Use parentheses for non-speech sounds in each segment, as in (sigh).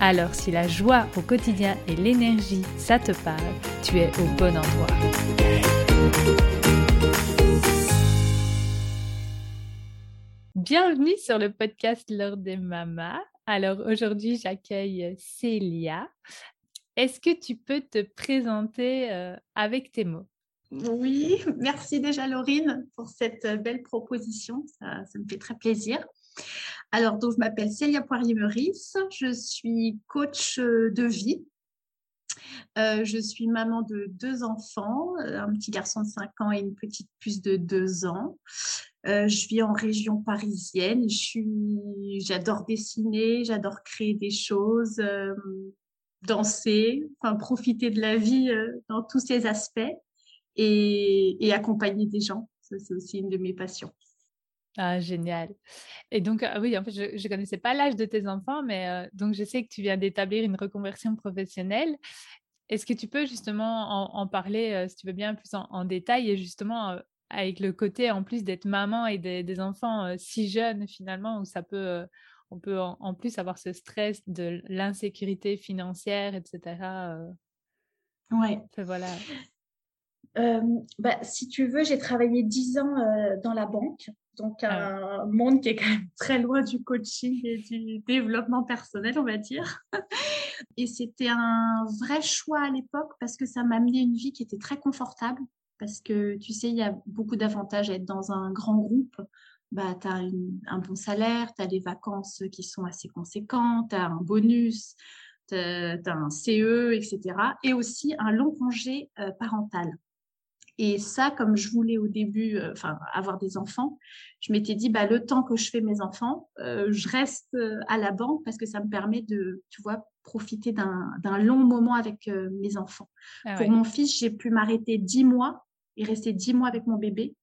Alors si la joie au quotidien et l'énergie, ça te parle, tu es au bon endroit. Bienvenue sur le podcast L'heure des mamas. Alors aujourd'hui, j'accueille Célia. Est-ce que tu peux te présenter euh, avec tes mots? Oui, merci déjà Laurine pour cette euh, belle proposition. Ça, me fait très plaisir. Alors, donc, je m'appelle Célia Poirier-Meurice. Je suis coach euh, de vie. je suis maman de deux enfants, un petit garçon de 5 ans et une petite puce de 2 ans. je vis en région parisienne. J'adore dessiner, j'adore créer des choses danser, enfin, profiter de la vie euh, dans tous ses aspects et, accompagner des gens. Ça, c'est aussi une de mes passions. Ah, génial. Et donc, ah oui, en fait, je ne connaissais pas l'âge de tes enfants, mais euh, donc je sais que tu viens d'établir une reconversion professionnelle. Est-ce que tu peux justement en, parler, euh, si tu veux bien, plus en, détail et justement avec le côté en plus d'être maman et des, des enfants si jeunes finalement, où ça peut on peut en, plus avoir ce stress de l'insécurité financière, etc. Ouais. voilà. bah, si tu veux, j'ai travaillé dix ans dans la banque, donc ah un monde qui est quand même très loin du coaching et du développement personnel, on va dire. (laughs) et c'était un vrai choix à l'époque parce que ça m'a amené une vie qui était très confortable. Parce que tu sais, il y a beaucoup d'avantages à être dans un grand groupe bah, tu as un bon salaire, tu as des vacances qui sont assez conséquentes, tu as un bonus, tu as, un CE, etc. Et aussi un long congé euh, parental. Et ça, comme je voulais au début euh, enfin avoir des enfants, je m'étais dit, bah, le temps que je fais mes enfants, euh, je reste à la banque parce que ça me permet de, tu vois, profiter d'un long moment avec mes enfants. Ah Pour mon fils, j'ai pu m'arrêter dix mois et rester dix mois avec mon bébé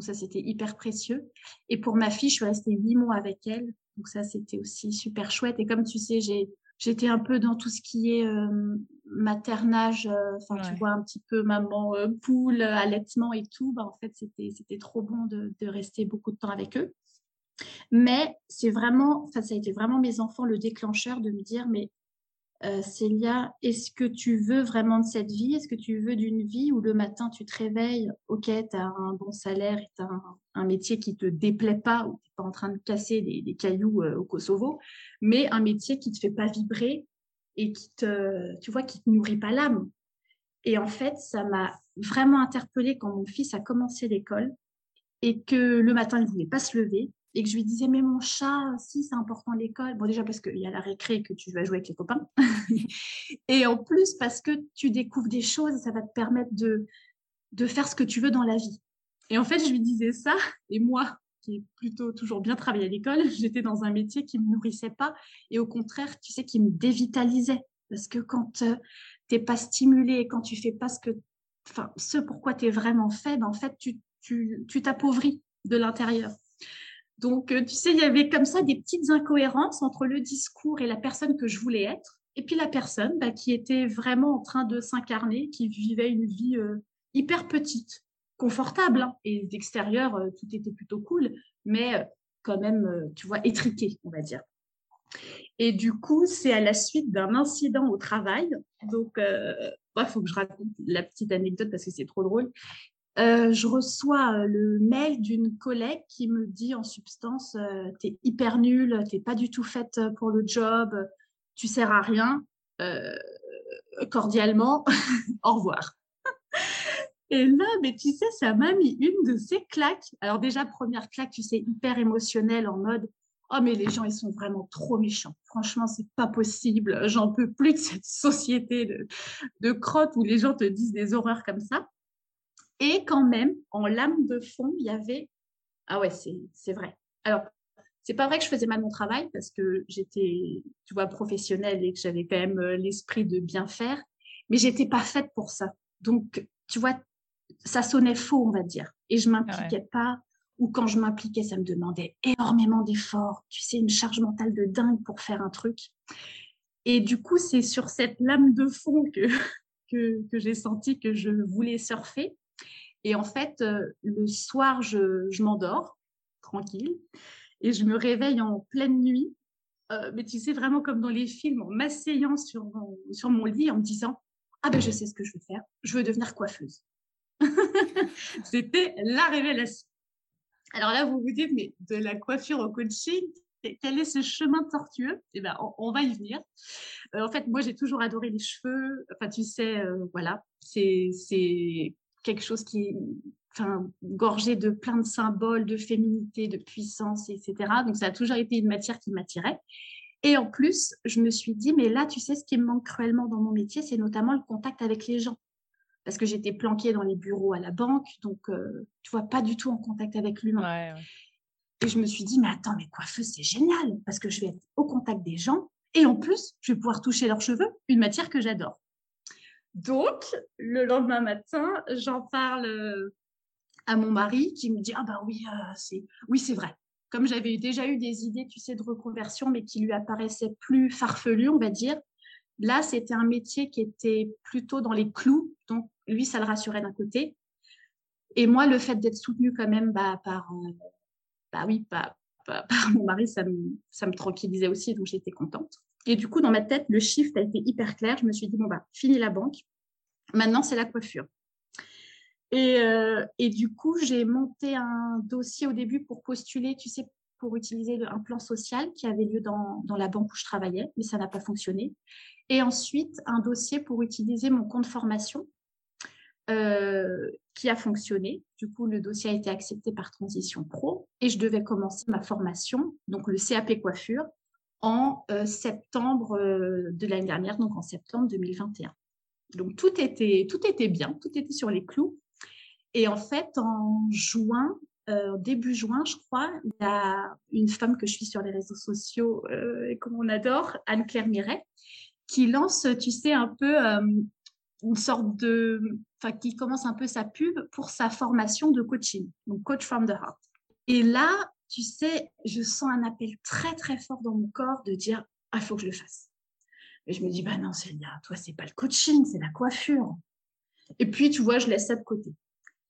donc ça, c'était hyper précieux. Et pour ma fille, je suis restée huit mois avec elle. Donc ça, c'était aussi super chouette. Et comme tu sais, j'ai j'étais un peu dans tout ce qui est euh, maternage, euh, enfin tu vois un petit peu maman euh, poule, allaitement et tout. Bah, en fait, c'était c'était trop bon de, de, rester beaucoup de temps avec eux. Mais c'est vraiment, ça a été vraiment mes enfants le déclencheur de me dire mais euh, Célia, est-ce que tu veux vraiment de cette vie? Est-ce que tu veux d'une vie où le matin tu te réveilles, ok, tu as un bon salaire, tu as un, métier qui te déplaît pas, ou tu n'es pas en train de casser des, cailloux euh, au Kosovo, mais un métier qui te fait pas vibrer et qui te, tu vois, qui te nourrit pas l'âme? Et en fait, ça m'a vraiment interpellée quand mon fils a commencé l'école et que le matin il voulait pas se lever et que je lui disais, mais mon chat, si, c'est important l'école. Bon, déjà parce qu'il y a la récré que tu vas jouer avec les copains. (laughs) et en plus, parce que tu découvres des choses ça va te permettre de, de faire ce que tu veux dans la vie. Et en fait, je lui disais ça. Et moi, qui ai plutôt toujours bien travaillé à l'école, (laughs) j'étais dans un métier qui ne me nourrissait pas. Et au contraire, tu sais, qui me dévitalisait. Parce que quand euh, tu n'es pas stimulé, quand tu fais pas ce que, enfin, ce pourquoi tu es vraiment fait, ben, en fait, tu t'appauvris tu, de l'intérieur. Donc, euh, tu sais, il y avait comme ça des petites incohérences entre le discours et la personne que je voulais être, et puis la personne bah, qui était vraiment en train de s'incarner, qui vivait une vie euh, hyper petite, confortable, hein. et d'extérieur, euh, tout était plutôt cool, mais quand même, tu vois, étriqué, on va dire. Et du coup, c'est à la suite d'un incident au travail. Donc, il faut que je raconte la petite anecdote parce que c'est trop drôle. Euh, je reçois euh, le mail d'une collègue qui me dit en substance euh, T'es hyper nulle, t'es pas du tout faite pour le job, tu sers à rien. cordialement, (laughs) au revoir. (laughs) Et là, mais tu sais, ça m'a mis une de ces claques. Alors déjà, première claque, tu sais, hyper émotionnelle en mode Oh, mais les gens, ils sont vraiment trop méchants. Franchement, c'est pas possible. J'en peux plus de cette (laughs) société de, de crottes où les gens te disent des horreurs comme ça. Et quand même, en lame de fond, il y avait Ah ouais, c'est vrai. Alors, C'est pas vrai que je faisais mal mon travail parce que j'étais, tu vois, professionnelle et que j'avais quand même l'esprit de bien faire, mais j'étais pas faite pour ça. Donc, tu vois, ça sonnait faux, on va dire. Et je m'impliquais pas, ou quand je m'impliquais, ça me demandait énormément d'efforts. Tu sais, une charge mentale de dingue pour faire un truc. Et du coup, c'est sur cette lame de fond que, (laughs) que, que j'ai senti que je voulais surfer. Et en fait, euh, le soir, je, m'endors tranquille et je me réveille en pleine nuit. Euh, mais tu sais, vraiment comme dans les films, en m'asseyant sur mon, sur mon lit en me disant Ah ben, je sais ce que je veux faire, je veux devenir coiffeuse. (laughs) C'était la révélation. Alors là, vous vous dites, mais de la coiffure au coaching, quel est ce chemin tortueux? Eh ben, on, va y venir. Euh, en fait, moi, j'ai toujours adoré les cheveux. Enfin, tu sais, euh, voilà, c'est quelque chose qui est enfin, gorgé de plein de symboles, de féminité, de puissance, etc. Donc, ça a toujours été une matière qui m'attirait. Et en plus, je me suis dit, mais là, tu sais, ce qui me manque cruellement dans mon métier, c'est notamment le contact avec les gens parce que j'étais planquée dans les bureaux à la banque, donc euh, tu vois, pas du tout en contact avec l'humain. Et je me suis dit, mais attends, mais coiffeuse, c'est génial, parce que je vais être au contact des gens, et en plus, je vais pouvoir toucher leurs cheveux, une matière que j'adore. Donc, le lendemain matin, j'en parle euh, à mon mari qui me dit, ah bah oui, euh, c'est oui, vrai. Comme j'avais déjà eu des idées, tu sais, de reconversion, mais qui lui apparaissaient plus farfelues, on va dire, Là, c'était un métier qui était plutôt dans les clous, donc lui, ça le rassurait d'un côté. Et moi, le fait d'être soutenue quand même bah, par, euh, bah (laughs) par, mon mari, ça me, ça me tranquillisait aussi, donc j'étais contente. Et du coup, dans ma tête, le shift a été hyper clair. Je me suis dit, bon, bah, fini la banque. Maintenant, c'est la coiffure. Et, euh, et, du coup, j'ai monté un dossier au début pour postuler, tu sais, pour utiliser un plan social qui avait lieu dans, dans la banque où je travaillais, mais ça n'a pas fonctionné. Et ensuite, un dossier pour utiliser mon compte formation euh, qui a fonctionné. Du coup, le dossier a été accepté par Transition Pro et je devais commencer ma formation, donc le CAP coiffure, en euh, septembre euh, de l'année dernière, donc en septembre 2021. Donc tout était, tout était bien, tout était sur les clous. Et en fait, en juin, début juin, je crois, il y a une femme que je suis sur les réseaux sociaux et comme adore, Anne-Claire Miret, qui lance, tu sais, un peu euh, une sorte de, enfin, qui commence un peu sa pub pour sa formation de coaching, donc Coach from the Heart. Et là, tu sais, je sens un appel très très fort dans mon corps de dire, ah, faut que je le fasse. Et je me dis, bah non, Célia, toi, c'est pas le coaching, c'est la coiffure. Et puis, tu vois, je laisse ça de côté.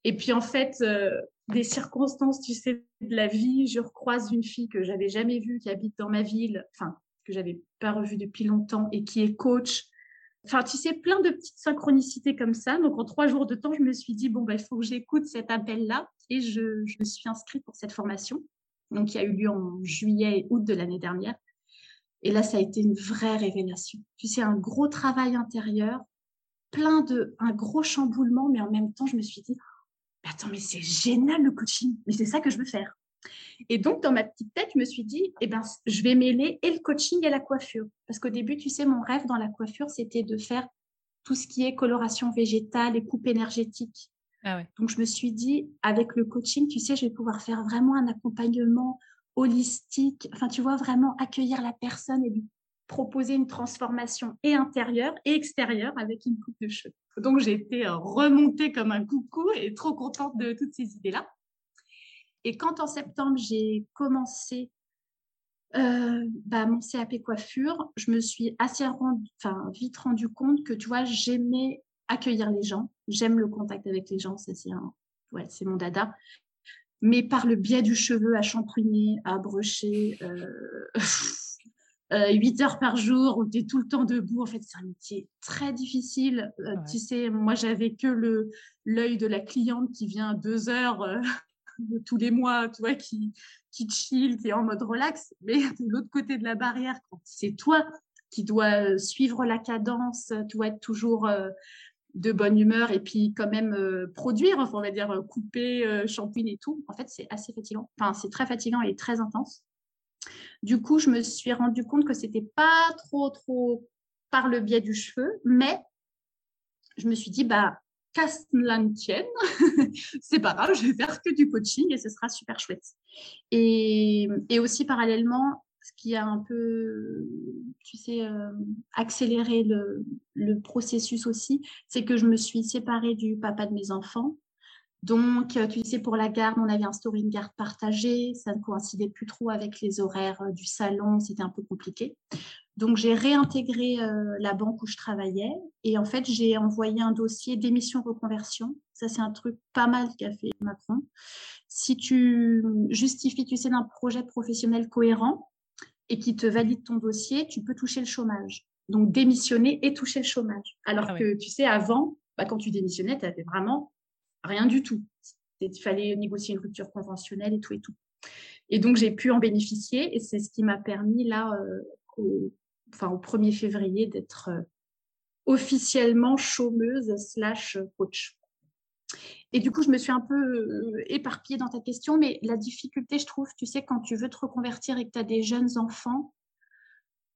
Et puis, en fait, euh, des circonstances, tu sais, de la vie, je recroise une fille que j'avais jamais vue qui habite dans ma ville, enfin, que j'avais pas revu depuis longtemps et qui est coach. Enfin, tu sais, plein de petites synchronicités comme ça. Donc, en trois jours de temps, je me suis dit, bon, bah, il faut que j'écoute cet appel-là. Et je, je, me suis inscrite pour cette formation, donc qui a eu lieu en juillet et août de l'année dernière. Et là, ça a été une vraie révélation. Tu sais, un gros travail intérieur, plein de, un gros chamboulement, mais en même temps, je me suis dit, attends, mais c'est génial le coaching, mais c'est ça que je veux faire. Et donc, dans ma petite tête, je me suis dit, eh ben, je vais mêler et le coaching et la coiffure. Parce qu'au début, tu sais, mon rêve dans la coiffure, c'était de faire tout ce qui est coloration végétale et coupe énergétique. Ah donc, je me suis dit, avec le coaching, tu sais, je vais pouvoir faire vraiment un accompagnement holistique. Enfin, tu vois, vraiment accueillir la personne et lui proposer une transformation et intérieure et extérieure avec une coupe de cheveux. Donc, j'ai été remontée comme un coucou et trop contente de toutes ces idées-là. Et quand en septembre, j'ai commencé euh, bah, mon CAP coiffure, je me suis assez vite rendu compte que, tu vois, j'aimais accueillir les gens. J'aime le contact avec les gens, ça c'est un, ouais, c'est mon dada. Mais par le biais du cheveu à shampouiner, à brocher, euh, (laughs) euh, 8 heures par jour, où tu es tout le temps debout, en fait, c'est un métier très difficile. Euh, tu sais, moi, j'avais que le l'œil de la cliente qui vient deux heures euh, (laughs) de tous les mois, tu vois, qui, qui chill, qui est en mode relax. Mais (laughs) de l'autre côté de la barrière, quand c'est toi qui dois euh, suivre la cadence, tu dois être toujours euh, de bonne humeur et puis quand même euh, produire, enfin, on va dire couper, shampooing et tout. En fait, c'est assez fatigant. Enfin, c'est très fatigant et très intense. Du coup, je me suis rendu compte que c'était pas trop, trop par le biais du cheveu, mais je me suis dit, bah, casse la tienne, (laughs) c'est pas grave, je vais faire que du coaching et ce sera super chouette. Et, et aussi parallèlement, ce qui a un peu, tu sais, euh, accéléré le, processus aussi, c'est que je me suis séparée du papa de mes enfants. Donc, euh, tu sais, pour la garde, on avait instauré une garde partagée. Ça ne coïncidait plus trop avec les horaires euh, du salon. C'était un peu compliqué. Donc, j'ai réintégré la banque où je travaillais. Et en fait, j'ai envoyé un dossier d'émission reconversion. Ça, c'est un truc pas mal qu'a fait Macron. Si tu justifies, tu sais, d'un projet professionnel cohérent, et qui te valide ton dossier, tu peux toucher le chômage. Donc, démissionner et toucher le chômage. Alors ah que, tu sais, avant, bah, quand tu démissionnais, tu n'avais vraiment rien du tout. Il fallait négocier une rupture conventionnelle et tout et tout. Et donc, j'ai pu en bénéficier et c'est ce qui m'a permis, là, euh, au, enfin, au 1er février, d'être euh, officiellement chômeuse slash coach. Et du coup, je me suis un peu euh, éparpillée dans ta question, mais la difficulté, je trouve, tu sais, quand tu veux te reconvertir et que tu as des jeunes enfants,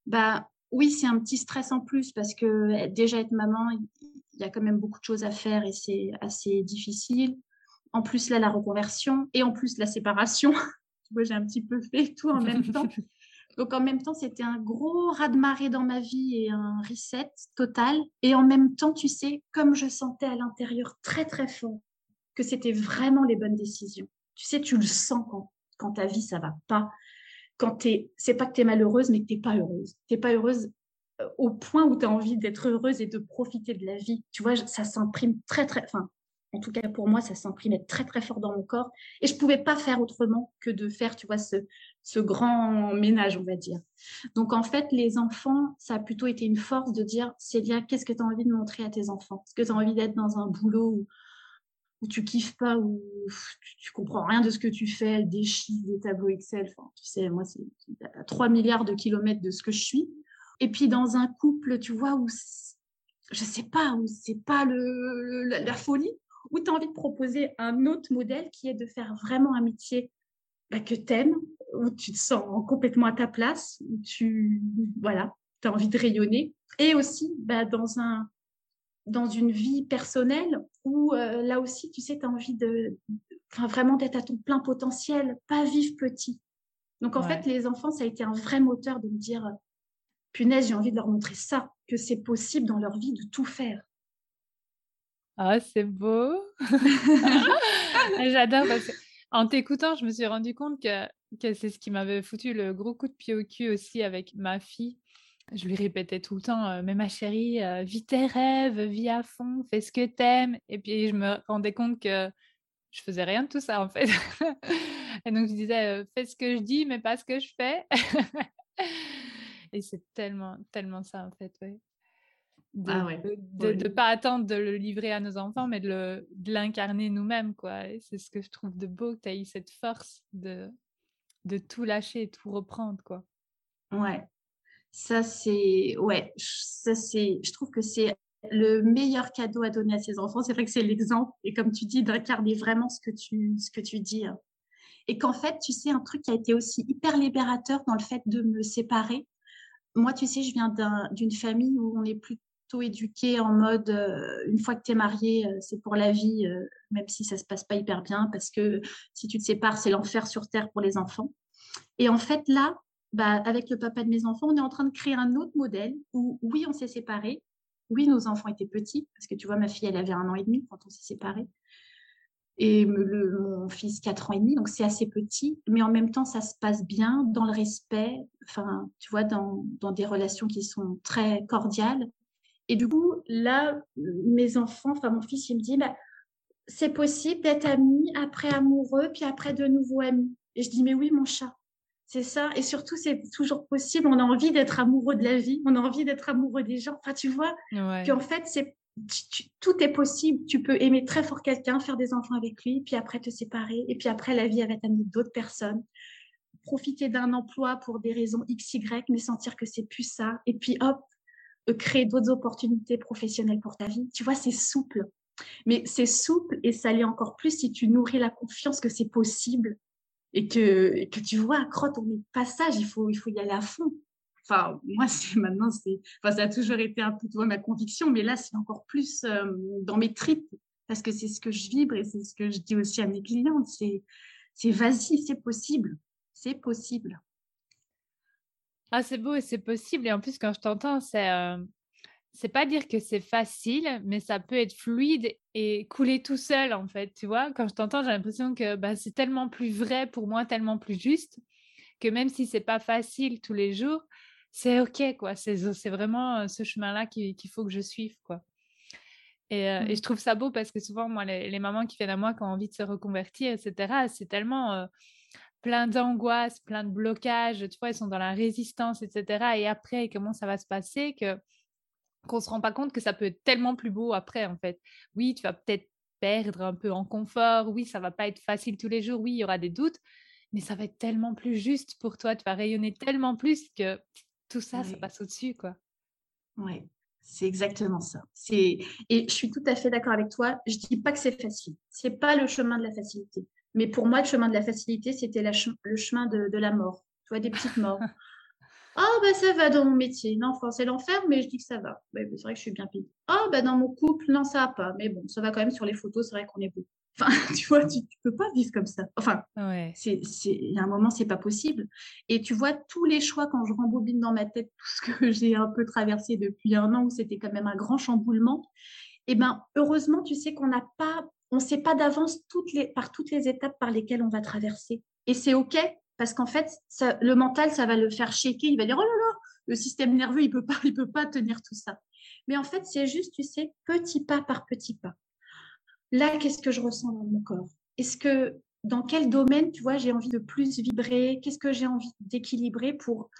bah oui, c'est un petit stress en plus parce que déjà être maman, il y a quand même beaucoup de choses à faire et c'est assez difficile. En plus, là, la reconversion et en plus la séparation. (laughs) vois, j'ai un petit peu fait tout en même temps. (laughs) Donc en même temps, c'était un gros raz-de-marée dans ma vie et un reset total. Et en même temps, tu sais, comme je sentais à l'intérieur très très fort que c'était vraiment les bonnes décisions. Tu sais, tu le sens quand, quand ta vie, ça va pas. Quand tu c'est pas que tu es malheureuse, mais que tu pas heureuse. Tu pas heureuse euh, au point où tu as envie d'être heureuse et de profiter de la vie. Tu vois, ça s'imprime très, très, enfin, en tout cas pour moi, ça s'imprimait très, très fort dans mon corps. Et je pouvais pas faire autrement que de faire, tu vois, ce, ce grand ménage, on va dire. Donc, en fait, les enfants, ça a plutôt été une force de dire, Célia, qu'est-ce que tu as envie de montrer à tes enfants? Est-ce que tu as envie d'être dans un boulot où où tu kiffes pas, où tu, comprends rien de ce que tu fais, des chiffres, des tableaux Excel? Tu sais, moi, c'est à 3 milliards de kilomètres de ce que je suis. Et puis dans un couple, tu vois, où je sais pas, où c'est pas le, la, folie, où tu as envie de proposer un autre modèle qui est de faire vraiment un métier bah, que tu aimes, où tu te sens complètement à ta place, où tu voilà, as envie de rayonner. Et aussi bah, dans un dans une vie personnelle où euh, là aussi, tu sais, tu as envie de, vraiment d'être à ton plein potentiel, pas vivre petit. Donc en fait, les enfants, ça a été un vrai moteur de me dire, punaise, j'ai envie de leur montrer ça, que c'est possible dans leur vie de tout faire. Ah, c'est beau. (laughs) J'adore. En t'écoutant, je me suis rendu compte que, que c'est ce qui m'avait foutu le gros coup de pied au cul aussi avec ma fille je lui répétais tout le temps, mais ma chérie, vis tes rêves, vis à fond, fais ce que t'aimes. Et puis je me rendais compte que je faisais rien de tout ça en fait. (laughs) et donc je disais, fais ce que je dis, mais pas ce que je fais. et c'est tellement, tellement ça en fait, De ne ah pas attendre de le livrer à nos enfants, mais de l'incarner nous-mêmes, quoi. c'est ce que je trouve de beau, que tu as eu cette force de, de tout lâcher, tout reprendre, quoi. Ouais, ça, c'est, ouais, ça, c'est, je trouve que c'est le meilleur cadeau à donner à ses enfants. C'est vrai que c'est l'exemple. Et comme tu dis, d'incarner vraiment ce que tu, ce que tu dis. Hein. Et qu'en fait, tu sais, un truc qui a été aussi hyper libérateur dans le fait de me séparer. Moi, tu sais, je viens d'une famille où on est plutôt éduqué en mode, euh, une fois que tu es marié, euh, c'est pour la vie, euh, même si ça se passe pas hyper bien, parce que si tu te sépares, c'est l'enfer sur Terre pour les enfants. Et en fait, là, bah, avec le papa de mes enfants, on est en train de créer un autre modèle où, oui, on s'est séparés. Oui, nos enfants étaient petits, parce que tu vois, ma fille, elle avait un an et demi quand on s'est séparés. Et mon fils, quatre ans et demi, donc c'est assez petit, mais en même temps, ça se passe bien dans le respect, enfin, tu vois, dans, dans des relations qui sont très cordiales. Et du coup, là, mes enfants, enfin, mon fils, il me dit, bah, c'est possible d'être amis, après amoureux, puis après de nouveau amis. Et je dis, mais oui, mon chat, c'est ça. Et surtout, c'est toujours possible. On a envie d'être amoureux de la vie. On a envie d'être amoureux des gens. Enfin, tu vois, ouais. en fait, c'est tout est possible. Tu peux aimer très fort quelqu'un, faire des enfants avec lui, puis après te séparer. Et puis après, la vie avec d'autres personnes. Profiter d'un emploi pour des raisons X, Y, mais sentir que c'est plus ça. Et puis, hop, créer d'autres opportunités professionnelles pour ta vie. Tu vois, c'est souple. Mais c'est souple et ça l'est encore plus si tu nourris la confiance que c'est possible et que, que tu vois, crotte, on est passage, il faut, il faut y aller à fond. Enfin, moi, c'est (laughs) maintenant, c'est, enfin, ça a toujours été un peu, tu vois, ma conviction, mais là, c'est encore plus euh, dans mes tripes. parce que c'est ce que je vibre et c'est ce que je dis aussi à mes clientes. C'est, c'est vas-y, c'est possible. C'est possible. Ah, c'est beau et c'est possible. Et en plus, quand je t'entends, c'est, euh, c'est pas dire que c'est facile, mais ça peut être fluide et couler tout seul, en fait. Tu vois, quand je t'entends, j'ai l'impression que bah, c'est tellement plus vrai pour moi, tellement plus juste, que même si c'est pas facile tous les jours, c'est OK, quoi. C'est, vraiment euh, ce chemin-là qu'il, faut que je suive, quoi. Et, euh, et, mmh. je trouve ça beau parce que souvent, moi, les, mamans qui viennent à moi qui ont envie de se reconvertir, etc., c'est tellement plein d'angoisse, plein de blocages, tu vois, ils sont dans la résistance, etc. Et après, comment ça va se passer que qu'on se rend pas compte que ça peut être tellement plus beau après, en fait. Oui, tu vas peut-être perdre un peu en confort, oui, ça va pas être facile tous les jours, oui, il y aura des doutes, mais ça va être tellement plus juste pour toi, tu vas rayonner tellement plus que tout ça, ça passe au-dessus, quoi. Oui, c'est exactement ça. C'est et je suis tout à fait d'accord avec toi. Je dis pas que c'est facile. C'est pas le chemin de la facilité. Mais pour moi, le chemin de la facilité, c'était le chemin de, la mort. Tu vois, des petites morts. (laughs) Ah, oh, bah ça va dans mon métier. Non, c'est l'enfer, mais je dis que ça va. c'est vrai que je suis bien payée. Ah, oh, bah dans mon couple, non, ça va pas. Mais bon, ça va quand même sur les photos, c'est vrai qu'on est beau. Enfin, (laughs) tu vois, tu, ne peux pas vivre comme ça. Enfin, ouais. c'est, il y a un moment, c'est pas possible. Et tu vois, tous les choix, quand je rembobine dans ma tête tout ce que (laughs) j'ai un peu traversé depuis un an, où c'était quand même un grand chamboulement, et eh ben, heureusement, tu sais qu'on n'a pas on ne sait pas d'avance par toutes les étapes par lesquelles on va traverser. Et c'est OK, parce qu'en fait, le mental, ça va le faire shaker. Il va dire, oh là là, le système nerveux, il ne peut, pas, il peut pas tenir tout ça. Mais en fait, c'est juste, tu sais, petit pas par petit pas. Là, qu'est-ce que je ressens dans mon corps? Est-ce que, dans quel domaine, tu vois, j'ai envie de plus vibrer? Qu'est-ce que j'ai envie d'équilibrer pour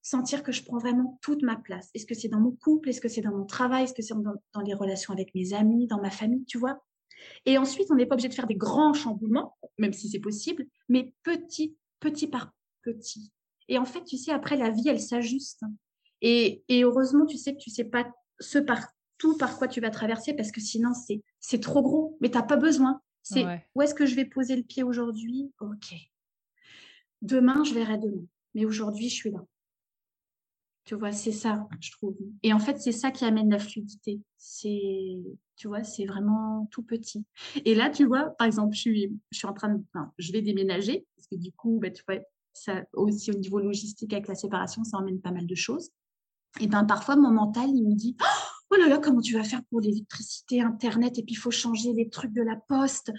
sentir que je prends vraiment toute ma place? Est-ce que c'est dans mon couple? Est-ce que c'est dans mon travail? Est-ce que c'est dans, dans les relations avec mes amis, dans ma famille Tu vois? Et ensuite, on n'est pas obligé de faire des grands chamboulements, même si c'est possible, mais petit, petit par petit. Et en fait, tu sais, après, la vie, elle s'ajuste. Et, heureusement, tu sais que tu sais pas ce par tout par quoi tu vas traverser, parce que sinon, c'est trop gros, mais tu n'as pas besoin. C'est où est-ce que je vais poser le pied aujourd'hui? Ok. Demain, je verrai demain. Mais aujourd'hui, je suis là. Tu vois, c'est ça, je trouve. Et en fait, c'est ça qui amène la fluidité. C'est, tu vois, c'est vraiment tout petit. Et là, tu vois, par exemple, je suis, je suis en train de, je vais déménager parce que du coup, bah, tu vois, ça aussi au niveau logistique avec la séparation, ça emmène pas mal de choses. Et ben parfois, mon mental, il me dit, oh là là, comment tu vas faire pour l'électricité, Internet, et puis il faut changer les trucs de la poste.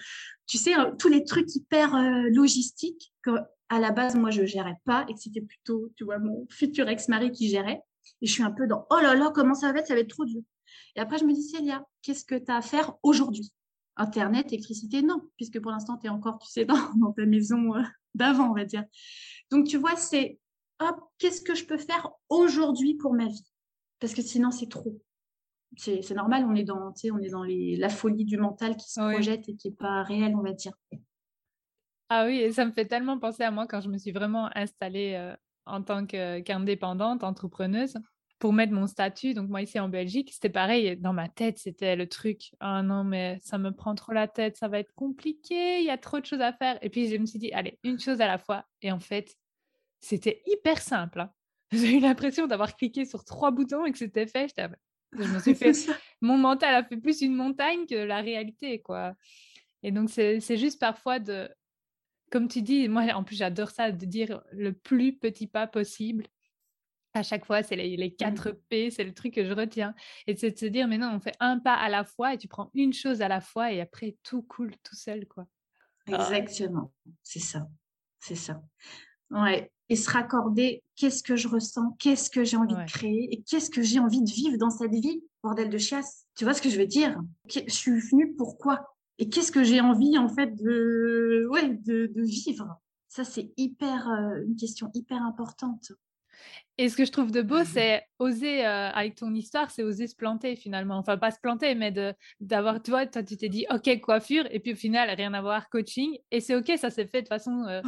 Tu sais, tous les trucs hyper euh, logistiques que à la base, moi, je gérais pas et que c'était plutôt, tu vois, mon futur ex-mari qui gérait. Et je suis un peu dans, oh là là, comment ça va être? Ça va être trop dur. Et après, je me dis, Célia, qu'est-ce que tu as à faire aujourd'hui? Internet, électricité, non, puisque pour l'instant, tu es encore, tu sais, (laughs) dans, ta maison euh, d'avant, on va dire. Donc, tu vois, c'est, hop, qu'est-ce que je peux faire aujourd'hui pour ma vie? Parce que sinon, c'est trop. C'est normal, on est dans, on est dans les, la folie du mental qui se projette et qui n'est pas réelle, on va dire. Ah oui, et ça me fait tellement penser à moi quand je me suis vraiment installée en tant qu'indépendante, entrepreneuse, pour mettre mon statut. Donc moi ici en Belgique, c'était pareil, dans ma tête, c'était le truc, ah non, mais ça me prend trop la tête, ça va être compliqué, il y a trop de choses à faire. Et puis je me suis dit, allez, une chose à la fois. Et en fait, c'était hyper simple. Hein. (laughs) J'ai eu l'impression d'avoir cliqué sur trois boutons et que c'était fait. Je me suis (laughs) fait, mon mental a fait plus une montagne que la réalité, quoi. Et donc, c'est juste parfois de comme tu dis, moi en plus j'adore ça, de dire le plus petit pas possible. À chaque fois, c'est les, les 4 mmh. P, c'est le truc que je retiens. Et c'est de se dire, mais non, on fait un pas à la fois et tu prends une chose à la fois et après tout coule tout seul, quoi. Exactement, c'est ça, c'est ça. Ouais. Et se raccorder, qu'est-ce que je ressens, qu'est-ce que j'ai envie de créer et qu'est-ce que j'ai envie de vivre dans cette vie, bordel de chiasse. Tu vois ce que je veux dire? Je suis venue pourquoi et qu'est-ce que j'ai envie en fait de, ouais, de, vivre? Ça, c'est hyper euh, une question hyper importante. Et ce que je trouve de beau, mmh c'est oser, euh, avec ton histoire, c'est oser se planter finalement. Enfin, pas se planter, mais d'avoir, tu vois, toi, tu t'es dit, OK, coiffure, et puis au final, rien à voir, coaching. Et c'est OK, ça s'est fait de façon euh,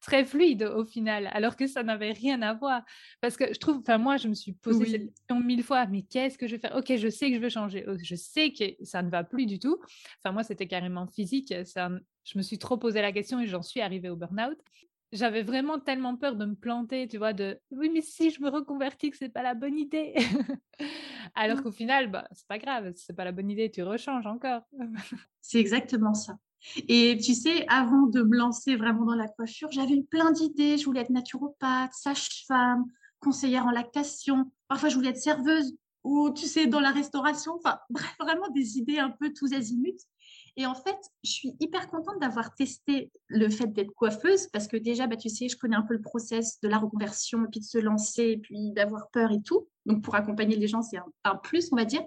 très fluide au final, alors que ça n'avait rien à voir. Parce que je trouve, enfin moi, je me suis posé cette question mille fois, mais qu'est-ce que je vais faire? Ok, je sais que je veux changer, oh, je sais que ça ne va plus du tout. Enfin moi, c'était carrément physique. Ça, je me suis trop posé la question et j'en suis arrivée au burn-out. J'avais vraiment tellement peur de me planter, tu vois, de oui, mais si je me reconvertis, que c'est pas la bonne idée. (laughs) Alors mmh. qu'au final, bah, c'est pas grave, c'est pas la bonne idée, tu rechanges encore. (laughs) c'est exactement ça. Et tu sais, avant de me lancer vraiment dans la coiffure, j'avais eu plein d'idées. Je voulais être naturopathe, sage-femme, conseillère en lactation. Parfois, je voulais être serveuse ou, tu sais, dans la restauration. Enfin, (laughs) bref, vraiment des idées un peu tous azimuts. Et en fait, je suis hyper contente d'avoir testé le fait d'être coiffeuse parce que déjà, bah, tu sais, je connais un peu le process de la reconversion et puis de se lancer et puis d'avoir peur et tout. Donc, pour accompagner les gens, c'est un, plus, on va dire.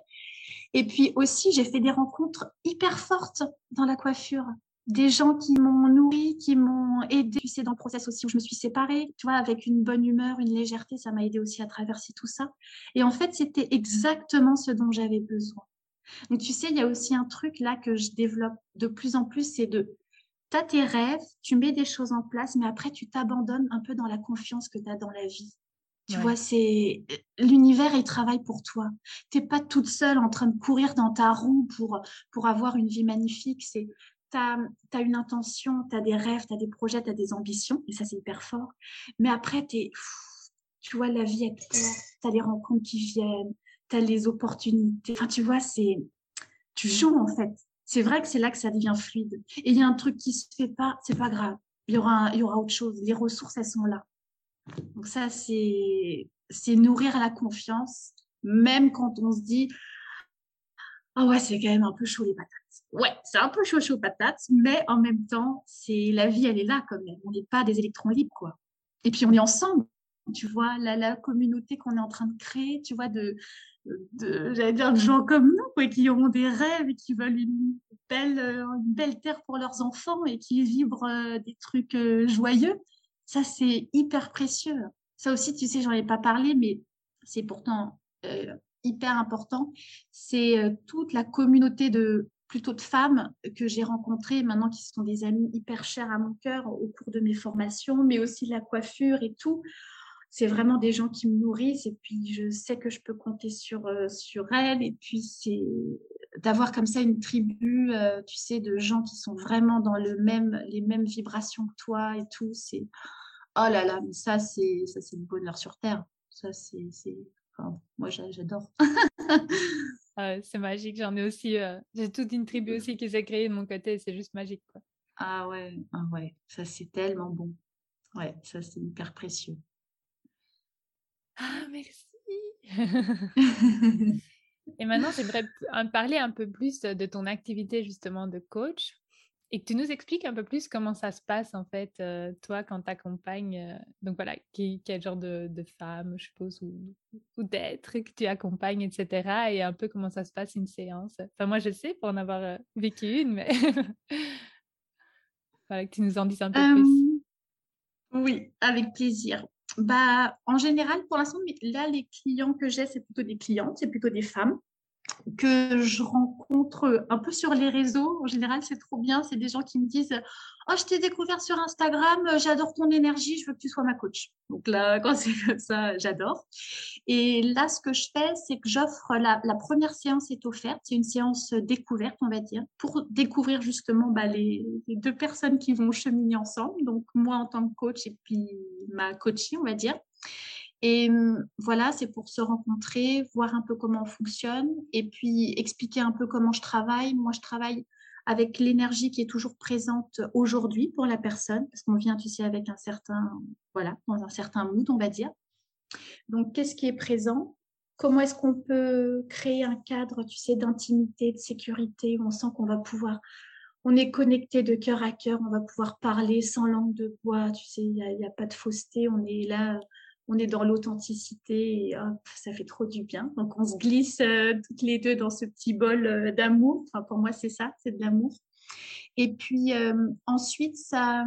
Et puis aussi, j'ai fait des rencontres hyper fortes dans la coiffure. Des gens qui m'ont nourri, qui m'ont aidé. Tu sais, dans le process aussi où je me suis séparée, tu vois, avec une bonne humeur, une légèreté, ça m'a aidé aussi à traverser tout ça. Et en fait, c'était exactement ce dont j'avais besoin. Donc, tu sais, il y a aussi un truc là que je développe de plus en plus, c'est de, tu as tes rêves, tu mets des choses en place, mais après, tu t'abandonnes un peu dans la confiance que tu as dans la vie. Tu vois, c'est l'univers, il travaille pour toi. Tu n'es pas toute seule en train de courir dans ta roue pour, pour avoir une vie magnifique. C'est tu as, une intention, tu as des rêves, tu as des projets, tu as des ambitions, et ça, c'est hyper fort. Mais après, es, tu vois, la vie, est claire, tu as des rencontres qui viennent, les opportunités. Enfin, tu vois, c'est tu joues en fait. C'est vrai que c'est là que ça devient fluide. Et il y a un truc qui se fait pas, c'est pas grave. Il y aura, il y aura autre chose. Les ressources, elles sont là. Donc ça, c'est, c'est nourrir la confiance, même quand on se dit, ah ouais, c'est quand même un peu chaud les patates. Ouais, c'est un peu chaud chaud patates, mais en même temps, c'est la vie, elle est là quand même. On n'est pas des électrons libres, quoi. Et puis on est ensemble, tu vois, la, la communauté qu'on est en train de créer, tu vois, de j'allais dire, de gens comme nous, quoi, qui ont des rêves et qui veulent une belle, une belle terre pour leurs enfants et qui vibrent euh, des trucs euh, joyeux. Ça, c'est hyper précieux. Ça aussi, tu sais, j'en ai pas parlé, mais c'est pourtant euh, hyper important. C'est toute la communauté de plutôt de femmes que j'ai rencontrées maintenant qui sont des amies hyper chères à mon cœur au cours de mes formations, mais aussi la coiffure et tout c'est vraiment des gens qui me nourrissent et puis je sais que je peux compter sur, euh, sur elles. Et puis c'est d'avoir comme ça une tribu, euh, tu sais, de gens qui sont vraiment dans le même, les mêmes vibrations que toi et tout. C'est oh là là, mais ça c'est ça c'est le bonheur sur terre. Ça c'est moi j'adore. (laughs) c'est magique. J'en ai aussi, euh, j'ai toute une tribu aussi qui s'est créée de mon côté. C'est juste magique. Quoi. Ah ouais, ah ouais, ça c'est tellement bon. Ouais, ça c'est hyper précieux. Ah, merci. (laughs) (laughs) et maintenant, j'aimerais parler un peu plus de ton activité justement de coach et que tu nous expliques un peu plus comment ça se passe en fait, euh, toi, quand tu accompagnes, euh, donc voilà, qui, quel genre de, de femme, je suppose, ou, ou d'être que tu accompagnes, etc. Et un peu comment ça se passe une séance. Enfin, moi, je sais pour en avoir euh, vécu une, mais (laughs) voilà, que tu nous en dises un peu plus. Oui, avec plaisir. Bah, en général, pour l'instant, là, les clients que j'ai, c'est plutôt des clientes, c'est plutôt des femmes que je rencontre un peu sur les réseaux. En général, c'est trop bien. C'est des gens qui me disent Oh, je t'ai découvert sur Instagram, j'adore ton énergie, je veux que tu sois ma coach. Donc là, (laughs) quand c'est comme ça, j'adore. Et là, ce que je fais, c'est que j'offre la, première séance est offerte. C'est une séance découverte, on va dire, pour découvrir justement bah, les, deux personnes qui vont cheminer ensemble. Donc, moi en tant que coach et puis ma coachée, on va dire. Et hum, voilà, c'est pour se rencontrer, voir un peu comment on fonctionne et puis expliquer un peu comment je travaille. Moi, je travaille avec l'énergie qui est toujours présente aujourd'hui pour la personne, parce qu'on vient, tu sais, avec un certain, voilà, dans un certain mood, on va dire. Donc, qu'est-ce qui est présent? Comment est-ce qu'on peut créer un cadre, tu sais, d'intimité, de sécurité, où on sent qu'on va pouvoir, on est connecté de cœur à cœur, on va pouvoir parler sans langue de bois, tu sais, il n'y a, a, pas de fausseté, on est là on est dans l'authenticité et ça fait trop du bien. Donc on se glisse euh, toutes les deux dans ce petit bol euh, d'amour. Enfin, pour moi, c'est ça, c'est de l'amour. Et puis euh, ensuite, ça,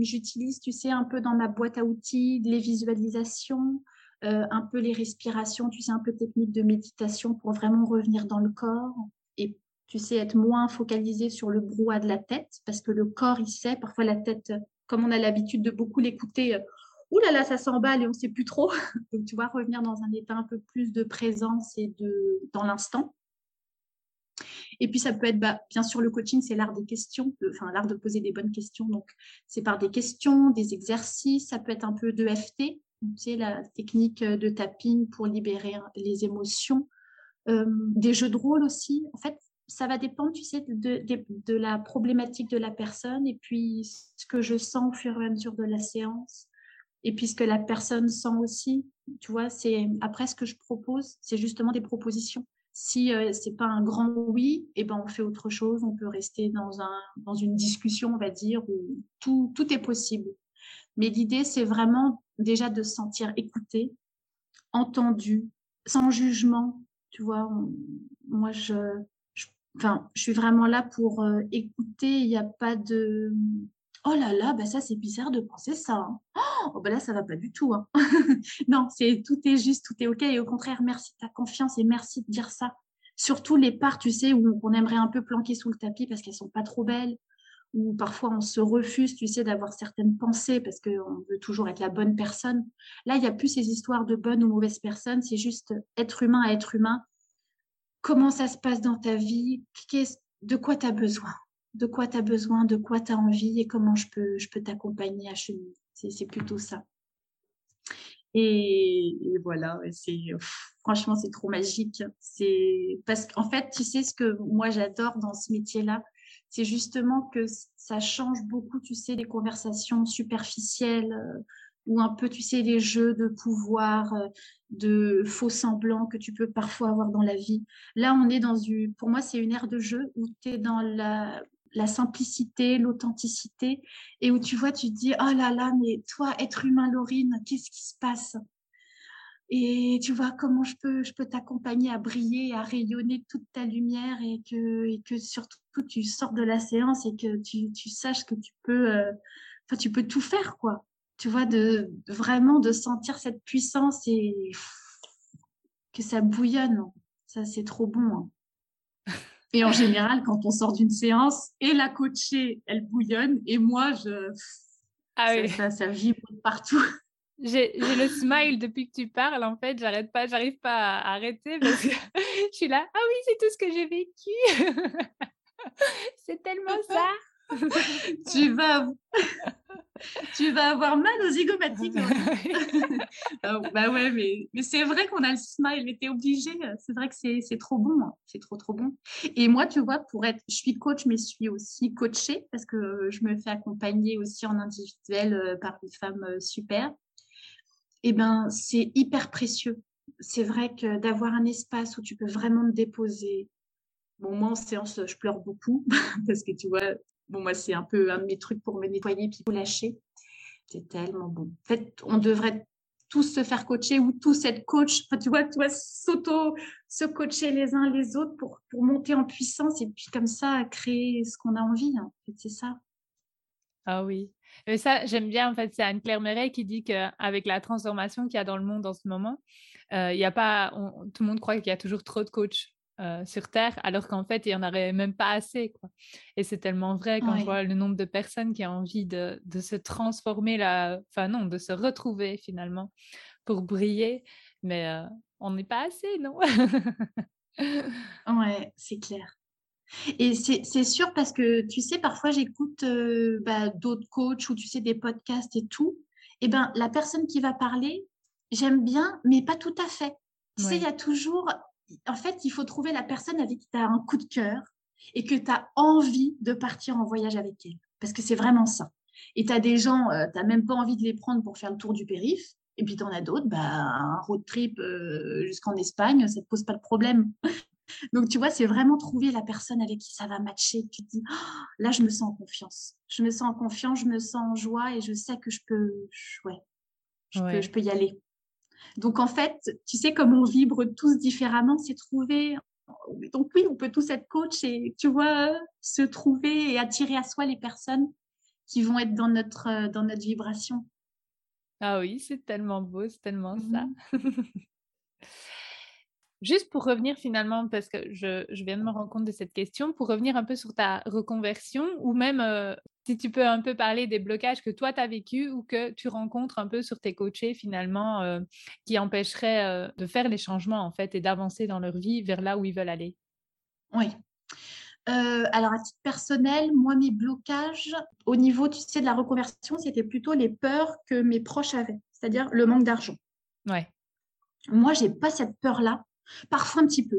j'utilise, tu sais, un peu dans ma boîte à outils les visualisations, un peu les respirations, tu sais, un peu technique de méditation pour vraiment revenir dans le corps et tu sais être moins focalisé sur le brouhaha de la tête parce que le corps il sait parfois la tête comme on a l'habitude de beaucoup l'écouter ouh là là, ça s'emballe et on ne sait plus trop. (laughs) Donc, tu vois, revenir dans un état un peu plus de présence et de, dans l'instant. Et puis, ça peut être, bah, bien sûr, le coaching, c'est l'art des questions, enfin, l'art de poser des bonnes questions. Donc, c'est par des questions, des exercices, ça peut être un peu de FT, tu sais, la technique de tapping pour libérer les émotions. Euh, des jeux de rôle aussi. En fait, ça va dépendre, tu sais, de, la problématique de la personne et puis ce que je sens au fur et à mesure de la séance et puis ce que la personne sent aussi. Tu vois, c'est après ce que je propose, c'est justement des propositions. Si euh, c'est pas un grand oui, et eh ben on fait autre chose. On peut rester dans un dans une discussion, on va dire, où tout tout est possible. Mais l'idée, c'est vraiment déjà de se sentir écouté, entendu, sans jugement. Tu vois, moi je je suis vraiment là pour euh, écouter. Il n'y a pas de oh là là, bah ça c'est bizarre de penser ça. Hein. Oh bah là ça va pas du tout. Hein. (laughs) non, c'est tout est juste, tout est ok. Et au contraire, merci de ta confiance et merci de dire ça. Surtout les parts, tu sais, où on aimerait un peu planquer sous le tapis parce qu'elles sont pas trop belles, ou parfois on se refuse, tu sais, d'avoir certaines pensées parce qu'on veut toujours être la bonne personne. Là, il n'y a plus ces histoires de bonne ou mauvaise personne, c'est juste être humain à être humain comment ça se passe dans ta vie, de quoi tu as besoin, de quoi tu as besoin, de quoi tu as envie et comment je peux, je peux t'accompagner à cheminer. C'est plutôt ça. Et, voilà, c'est franchement c'est trop magique. C'est parce qu'en fait, tu sais ce que moi j'adore dans ce métier-là, c'est justement que ça change beaucoup, tu sais, des conversations superficielles euh, ou un peu, tu sais, les jeux de pouvoir, euh, de faux semblants que tu peux parfois avoir dans la vie. Là, on est dans une, pour moi, c'est une ère de jeu où tu es dans la, la simplicité, l'authenticité, et où tu vois, tu te dis, oh là là, mais toi, être humain, Laurine, qu'est-ce qui se passe? Et tu vois comment je peux, je peux t'accompagner à briller, à rayonner toute ta lumière et que, et que surtout tu sors de la séance et que tu, tu saches que tu peux, euh, tu peux tout faire, quoi tu vois, de vraiment de sentir cette puissance et que ça bouillonne. Ça, c'est trop bon. Hein. Et en général, quand on sort d'une séance, et la coachée, elle bouillonne, et moi, je... Ah oui. ça, ça, vibre partout. J'ai le smile depuis que tu parles, en fait, j'arrête pas, j'arrive pas à arrêter parce que (laughs) je suis là, ah oui, c'est tout ce que j'ai vécu. (laughs) c'est tellement ça. tu vas (laughs) tu vas avoir mal aux zygomatiques. (laughs) Ah, bah ouais, mais, mais c'est vrai qu'on a le smile, mais t'es obligé. C'est vrai que c'est trop bon. Hein. C'est trop, trop bon. Et moi, tu vois, pour être, je suis coach, mais je suis aussi coachée parce que je me fais accompagner aussi en individuel euh, par des femmes euh, super. Eh ben, c'est hyper précieux. C'est vrai que d'avoir un espace où tu peux vraiment te déposer. Bon, moi, en séance, je pleure beaucoup (laughs) parce que tu vois, Bon, moi, c'est un peu un de mes trucs pour me nettoyer puis pour lâcher. C'est tellement bon. En fait, on devrait tous se faire coacher ou tous être coach. Enfin, tu vois, tu vois, s'auto, se coacher les uns les autres pour, pour monter en puissance et puis comme ça, créer ce qu'on a envie. En fait, c'est ça. Ah oui. Et ça, j'aime bien, en fait, c'est Anne-Claire Méret qui dit qu'avec la transformation qu'il y a dans le monde en ce moment, euh, il a pas, tout le monde croit qu'il y a toujours trop de coachs. Euh, sur Terre, alors qu'en fait, il n'y en aurait même pas assez. Quoi. Et c'est tellement vrai quand je vois le nombre de personnes qui ont envie de, de se transformer, là, enfin non, de se retrouver finalement pour briller, mais euh, on n'est pas assez, non? Ouais, c'est clair. Et c'est sûr parce que, tu sais, parfois j'écoute euh, bah, d'autres coachs ou, tu sais, des podcasts et tout. Et ben la personne qui va parler, j'aime bien, mais pas tout à fait. Tu sais, il y a toujours en fait, il faut trouver la personne avec qui tu as un coup de cœur et que tu as envie de partir en voyage avec elle. Parce que c'est vraiment ça. Et tu as des gens, euh, tu n'as même pas envie de les prendre pour faire le tour du périph. Et puis tu en as d'autres, bah, un road trip euh, jusqu'en Espagne, ça ne te pose pas de problème. (laughs) Donc, tu vois, c'est vraiment trouver la personne avec qui ça va matcher. Tu te dis, oh, là, je me sens en confiance. Je me sens en confiance, je me sens en joie et je sais que je peux, ouais, Peux, je peux y aller. Donc, en fait, tu sais, comme on vibre tous différemment, c'est trouver. Donc, oui, on peut tous être coach et, tu vois, se trouver et attirer à soi les personnes qui vont être dans notre, dans notre vibration. Ah oui, c'est tellement beau, c'est tellement ça. Mmh (laughs) Juste pour revenir finalement, parce que je, viens de me rendre compte de cette question, pour revenir un peu sur ta reconversion, ou même euh, si tu peux un peu parler des blocages que toi tu as vécu ou que tu rencontres un peu sur tes coachés finalement, euh, qui empêcheraient euh, de faire les changements en fait et d'avancer dans leur vie vers là où ils veulent aller? Oui. euh, alors, à titre personnel, moi, mes blocages, au niveau, tu sais, de la reconversion, c'était plutôt les peurs que mes proches avaient, c'est-à-dire le manque d'argent. Ouais. Moi, j'ai pas cette peur-là, parfois un petit peu,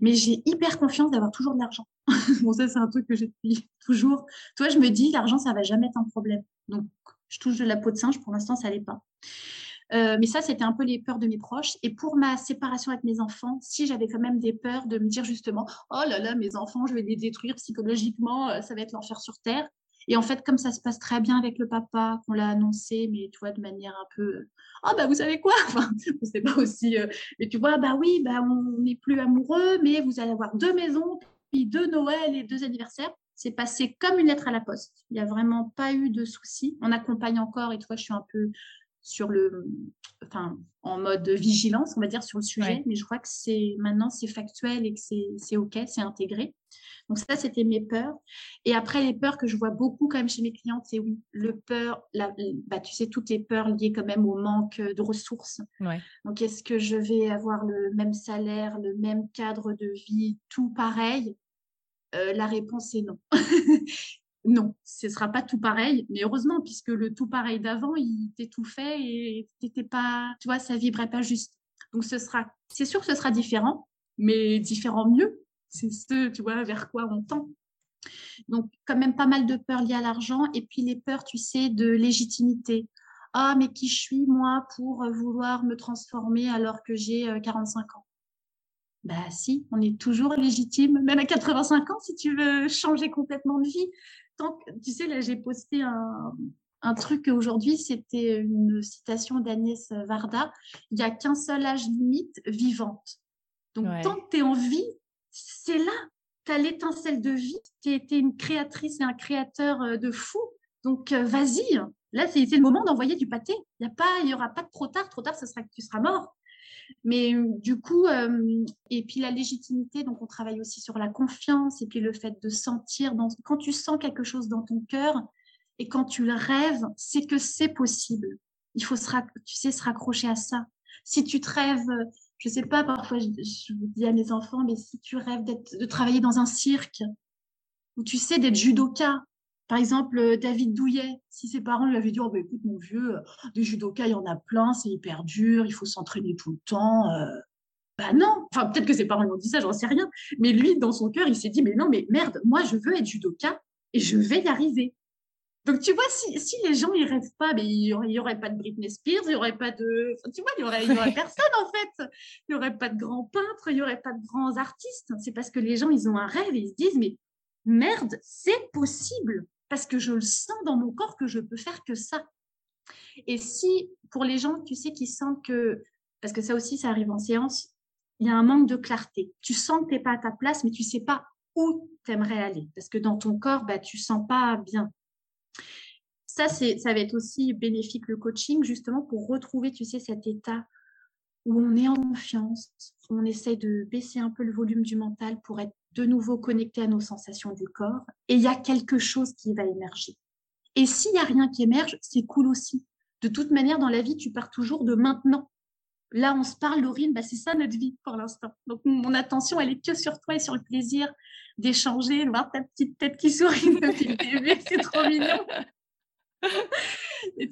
mais j'ai hyper confiance d'avoir toujours de l'argent. (laughs) bon, ça, c'est un truc que j'ai depuis toujours. Toi, je me dis, l'argent, ça va jamais être un problème. Donc, je touche de la peau de singe, pour l'instant, ça l'est pas. Euh, mais ça, c'était un peu les peurs de mes proches. Et pour ma séparation avec mes enfants, si j'avais quand même des peurs de me dire justement, oh là là, mes enfants, je vais les détruire psychologiquement, euh, ça va être l'enfer sur Terre. Et en fait, comme ça se passe très bien avec le papa, qu'on l'a annoncé, mais tu vois, de manière un peu, oh bah vous savez quoi? Enfin, (laughs) c'est pas aussi, euh, mais tu vois, bah oui, bah on n'est plus amoureux, mais vous allez avoir deux maisons, puis deux Noël et deux anniversaires. C'est passé comme une lettre à la poste. Il n'y a vraiment pas eu de soucis. On accompagne encore, et toi, je suis un peu sur le, enfin, en mode vigilance, on va dire, sur le sujet. Mais je crois que c'est maintenant, c'est factuel et que c'est OK, c'est intégré. Donc ça, c'était mes peurs. Et après, les peurs que je vois beaucoup quand même chez mes clientes, c'est oui, le peur, la, bah, tu sais, toutes les peurs liées quand même au manque de ressources. Donc, est-ce que je vais avoir le même salaire, le même cadre de vie, tout pareil? Euh, La réponse est non. (laughs) non, ce ne sera pas tout pareil. Mais heureusement, puisque le tout pareil d'avant, il t'étouffait et t'étais pas, tu vois, ça vibrait pas juste. Donc ce sera, c'est sûr que ce sera différent, mais différent mieux. C'est ce, tu vois, vers quoi on tend. Donc quand même pas mal de peurs liées à l'argent et puis les peurs, tu sais, de légitimité. Ah, mais qui je suis moi pour vouloir me transformer alors que j'ai 45 euh, ans? Bah si, on est toujours légitime, même à 85 ans, si tu veux changer complètement de vie tu sais, là, j'ai posté un, un truc aujourd'hui, c'était une citation d'Agnès Varda il n'y a qu'un seul âge limite vivante. Donc, tant que tu es en vie, c'est là. Tu as l'étincelle de vie. Tu es, une créatrice et un créateur euh, de fou. Donc, euh, vas-y. Là, c'est le moment d'envoyer du pâté. Il n'y aura pas de trop tard. Trop tard, ce sera que tu seras mort. Mais euh, du coup, euh, et puis la légitimité, donc on travaille aussi sur la confiance et puis le fait de sentir, quand tu sens quelque chose dans ton cœur et quand tu le rêves, c'est que c'est possible. Il faut, se, tu sais, se raccrocher à ça. Si tu te rêves, je sais pas, parfois je, je dis à mes enfants, mais si tu rêves de travailler dans un cirque, ou tu sais, d'être judoka, par exemple, euh, David Douillet, si ses parents lui avaient dit oh, bah, écoute, mon vieux, euh, des judokas, il y en a plein, c'est hyper dur, il faut s'entraîner tout le temps. Euh. Bah non, enfin peut-être que ses parents lui ont dit ça, j'en sais rien. Mais lui, dans son cœur, il s'est dit mais non, mais merde, moi je veux être judoka et je vais y arriver. Donc tu vois, si, si les gens ils rêvent pas, mais il n'y aurait, pas de Britney Spears, il n'y aurait pas de, tu vois, il y aurait, y aurait personne en fait. Il n'y aurait pas de grands peintres, il n'y aurait pas de grands artistes. C'est parce que les gens ils ont un rêve et ils se disent mais merde, c'est possible parce que je le sens dans mon corps que je peux faire que ça. Et si, pour les gens, tu sais, qui sentent que, parce que ça aussi, ça arrive en séance, il y a un manque de clarté. Tu sens que tu n'es pas à ta place, mais tu sais pas où tu aimerais aller, parce que dans ton corps, bah, tu sens pas bien. Ça, ça va être aussi bénéfique le coaching, justement, pour retrouver, tu sais, cet état où on est en confiance, on essaie de baisser un peu le volume du mental pour être de nouveau connecté à nos sensations du corps et il y a quelque chose qui va émerger. Et s'il n'y a rien qui émerge, c'est cool aussi. De toute manière, dans la vie, tu pars toujours de maintenant. Là, on se parle, Laurine, bah, c'est ça notre vie pour l'instant. Donc, mon attention, elle est que sur toi et sur le plaisir d'échanger, de voir ta petite tête qui sourit (laughs) depuis le début. C'est trop mignon.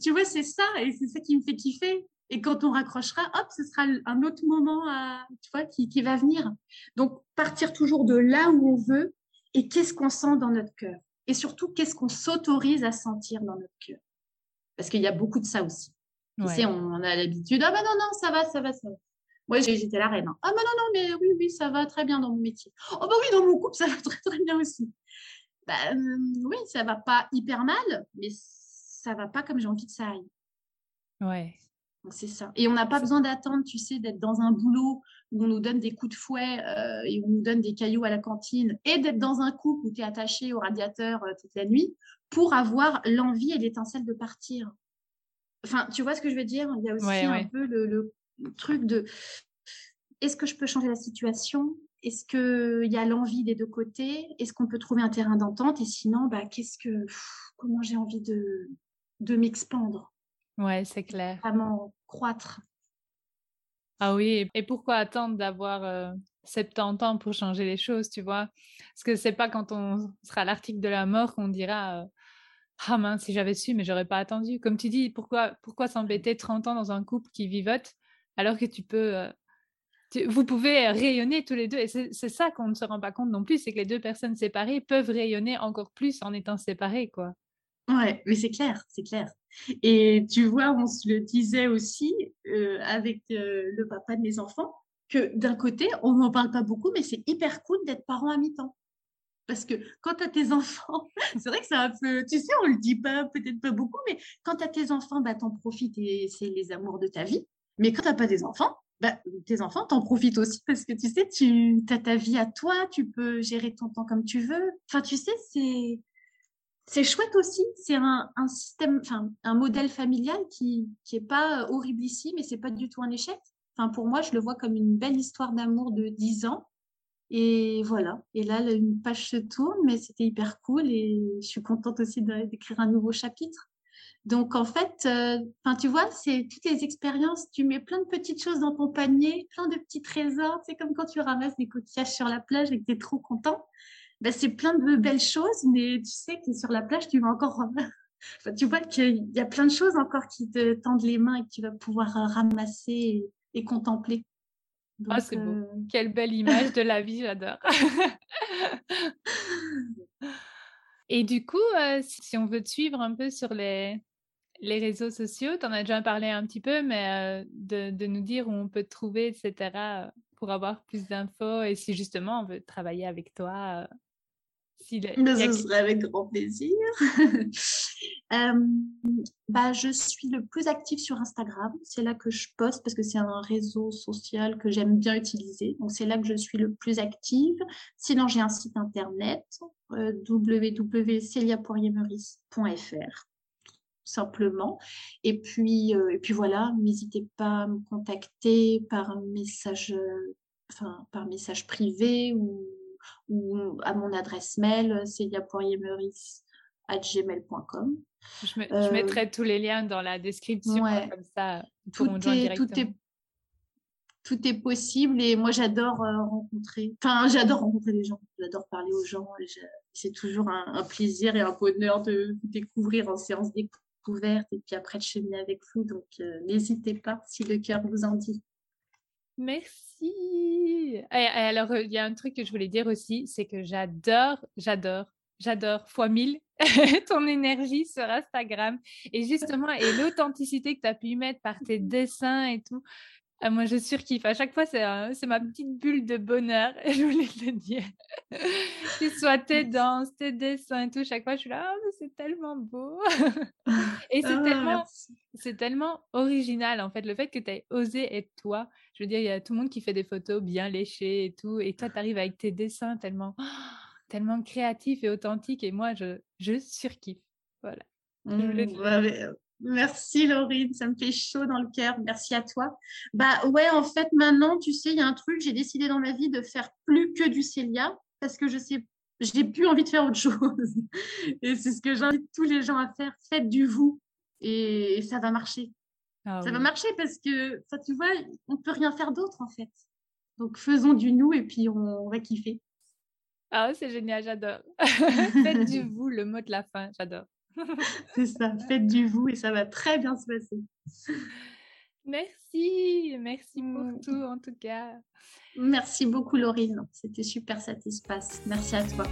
tu vois, c'est ça, et c'est ça qui me fait kiffer. Et quand on raccrochera, hop, ce sera un autre moment à, tu vois, qui, qui va venir. Donc, partir toujours de là où on veut et qu'est-ce qu'on sent dans notre cœur. Et surtout, qu'est-ce qu'on s'autorise à sentir dans notre cœur. Parce qu'il y a beaucoup de ça aussi. Tu sais, on, a l'habitude, ah ben non, non, ça va, ça va, ça va. Moi, j'étais la reine. Hein. Ah ben non, non, mais oui, oui, ça va très bien dans mon métier. Oh ben oui, dans mon couple, ça va très, très bien aussi. Ben, oui, ça va pas hyper mal, mais ça va pas comme j'ai envie que ça aille. Ouais. C'est ça. Et on n'a pas besoin d'attendre, tu sais, d'être dans un boulot où on nous donne des coups de fouet euh, et où on nous donne des cailloux à la cantine et d'être dans un couple où tu es attaché au radiateur euh, toute la nuit pour avoir l'envie et l'étincelle de partir. Enfin, tu vois ce que je veux dire? Il y a aussi un peu le, truc de est-ce que je peux changer la situation? Est-ce qu'il y a l'envie des deux côtés? Est-ce qu'on peut trouver un terrain d'entente? Et sinon, bah, qu'est-ce que, comment j'ai envie de, de m'expandre? Ouais, c'est clair. Vraiment croître. Ah oui, et pourquoi attendre d'avoir 70 ans pour changer les choses, tu vois? Parce que c'est pas quand on sera à l'article de la mort qu'on dira ah mince, si j'avais su, mais j'aurais pas attendu. Comme tu dis, pourquoi, pourquoi s'embêter 30 ans dans un couple qui vivote alors que tu peux. vous pouvez rayonner tous les deux. Et c'est ça qu'on ne se rend pas compte non plus, c'est que les deux personnes séparées peuvent rayonner encore plus en étant séparées, quoi. Ouais, mais c'est clair, c'est clair. Et tu vois, on se le disait aussi avec le papa de mes enfants, que d'un côté, on n'en parle pas beaucoup, mais c'est hyper cool d'être parent à mi-temps. Parce que quand tu as tes (laughs) enfants, c'est vrai que c'est un peu, tu sais, on le dit pas, peut-être pas beaucoup, mais quand tu as tes enfants, bah, tu en profites et c'est les amours de ta vie. Mais quand tu n'as pas des enfants, bah, tes enfants, t'en profites aussi (laughs) parce que tu sais, tu as ta vie à toi, tu peux gérer ton temps comme tu veux. Enfin, tu sais, c'est c'est chouette aussi. C'est un, système, enfin, un modèle familial qui qui est pas horrible ici, mais c'est pas du tout un échec. Enfin, pour moi, je le vois comme une belle histoire d'amour de 10 ans et voilà. Et là, une page se tourne, mais c'était hyper cool et je suis contente aussi d'écrire un nouveau chapitre. Donc, en fait, euh, tu vois, c'est toutes les expériences. Tu mets plein de petites choses dans ton panier, plein de petits trésors. C'est comme quand tu ramasses des coquillages sur la plage et que tu es trop content. Ben, c'est plein de belles choses, mais tu sais que sur la plage, tu vas encore. (laughs) tu vois qu'il y a plein de choses encore qui te tendent les mains et que tu vas pouvoir ramasser et contempler. Ah, c'est beau. Euh, Quelle belle image de la vie, j'adore. (laughs) Et du coup, euh, si on veut te suivre un peu sur les, les réseaux sociaux, tu en as déjà parlé un petit peu, mais euh, de, de, nous dire où on peut te trouver, etc., pour avoir plus d'infos et si justement on veut travailler avec toi, mais ce serait avec grand plaisir. (laughs) Euh, bah, je suis le plus active sur Instagram. C'est là que je poste parce que c'est un réseau social que j'aime bien utiliser. Donc, c'est là que je suis le plus active. Sinon, j'ai un site internet euh, simplement. Et puis, euh, et puis voilà, n'hésitez pas à me contacter par message, enfin, par message privé ou ou à mon adresse mail, céliapoiriermeurice.gmail.com. Je, je euh, mettrai tous les liens dans la description, comme ça, tout est, tout est, tout est possible et moi j'adore euh, rencontrer, enfin j'adore rencontrer les gens, j'adore parler aux gens. C'est toujours un, plaisir et un bonheur de vous découvrir en séance découverte et puis après de cheminer avec vous. Donc euh, n'hésitez pas si le cœur vous en dit. Merci. Et, alors, il y a un truc que je voulais dire aussi, c'est que j'adore, j'adore, j'adore fois mille (laughs) ton énergie sur Instagram. Et (laughs) justement, et l'authenticité que tu as pu mettre par tes dessins et tout. Ah, moi, je surkiffe. À chaque fois, c'est ma petite bulle de bonheur. (laughs) Je voulais te le dire. que ce soit tes danses, tes dessins et tout, chaque fois, je suis là, oh, c'est tellement beau. (laughs) et c'est ah, tellement, c'est tellement original, en fait, le fait que tu aies osé être toi. Je veux dire, il y a tout le monde qui fait des photos bien léchées et tout. Et toi, tu arrives avec tes dessins tellement, (gasps) tellement créatifs et authentiques. Et moi, je, je surkiffe. Voilà. Mmh, Merci Laurine, ça me fait chaud dans le cœur. Merci à toi. Bah ouais, en fait, maintenant, tu sais, il y a un truc, j'ai décidé dans ma vie de faire plus que du Célia parce que je sais, j'ai plus envie de faire autre chose. (laughs) Et c'est ce que j'invite tous les gens à faire. Faites du vous et, ça va marcher. Ah ça va marcher parce que, ça, tu vois, on peut rien faire d'autre en fait. Donc faisons du nous et puis on, va kiffer. Ah, c'est génial, j'adore. (laughs) (laughs) Faites du vous, le mot de la fin, j'adore. (laughs) C'est ça, faites du vous et ça va très bien se passer. Merci, merci pour mmh. tout en tout cas. Merci beaucoup Laurine, c'était super satisfaisant. Merci à toi.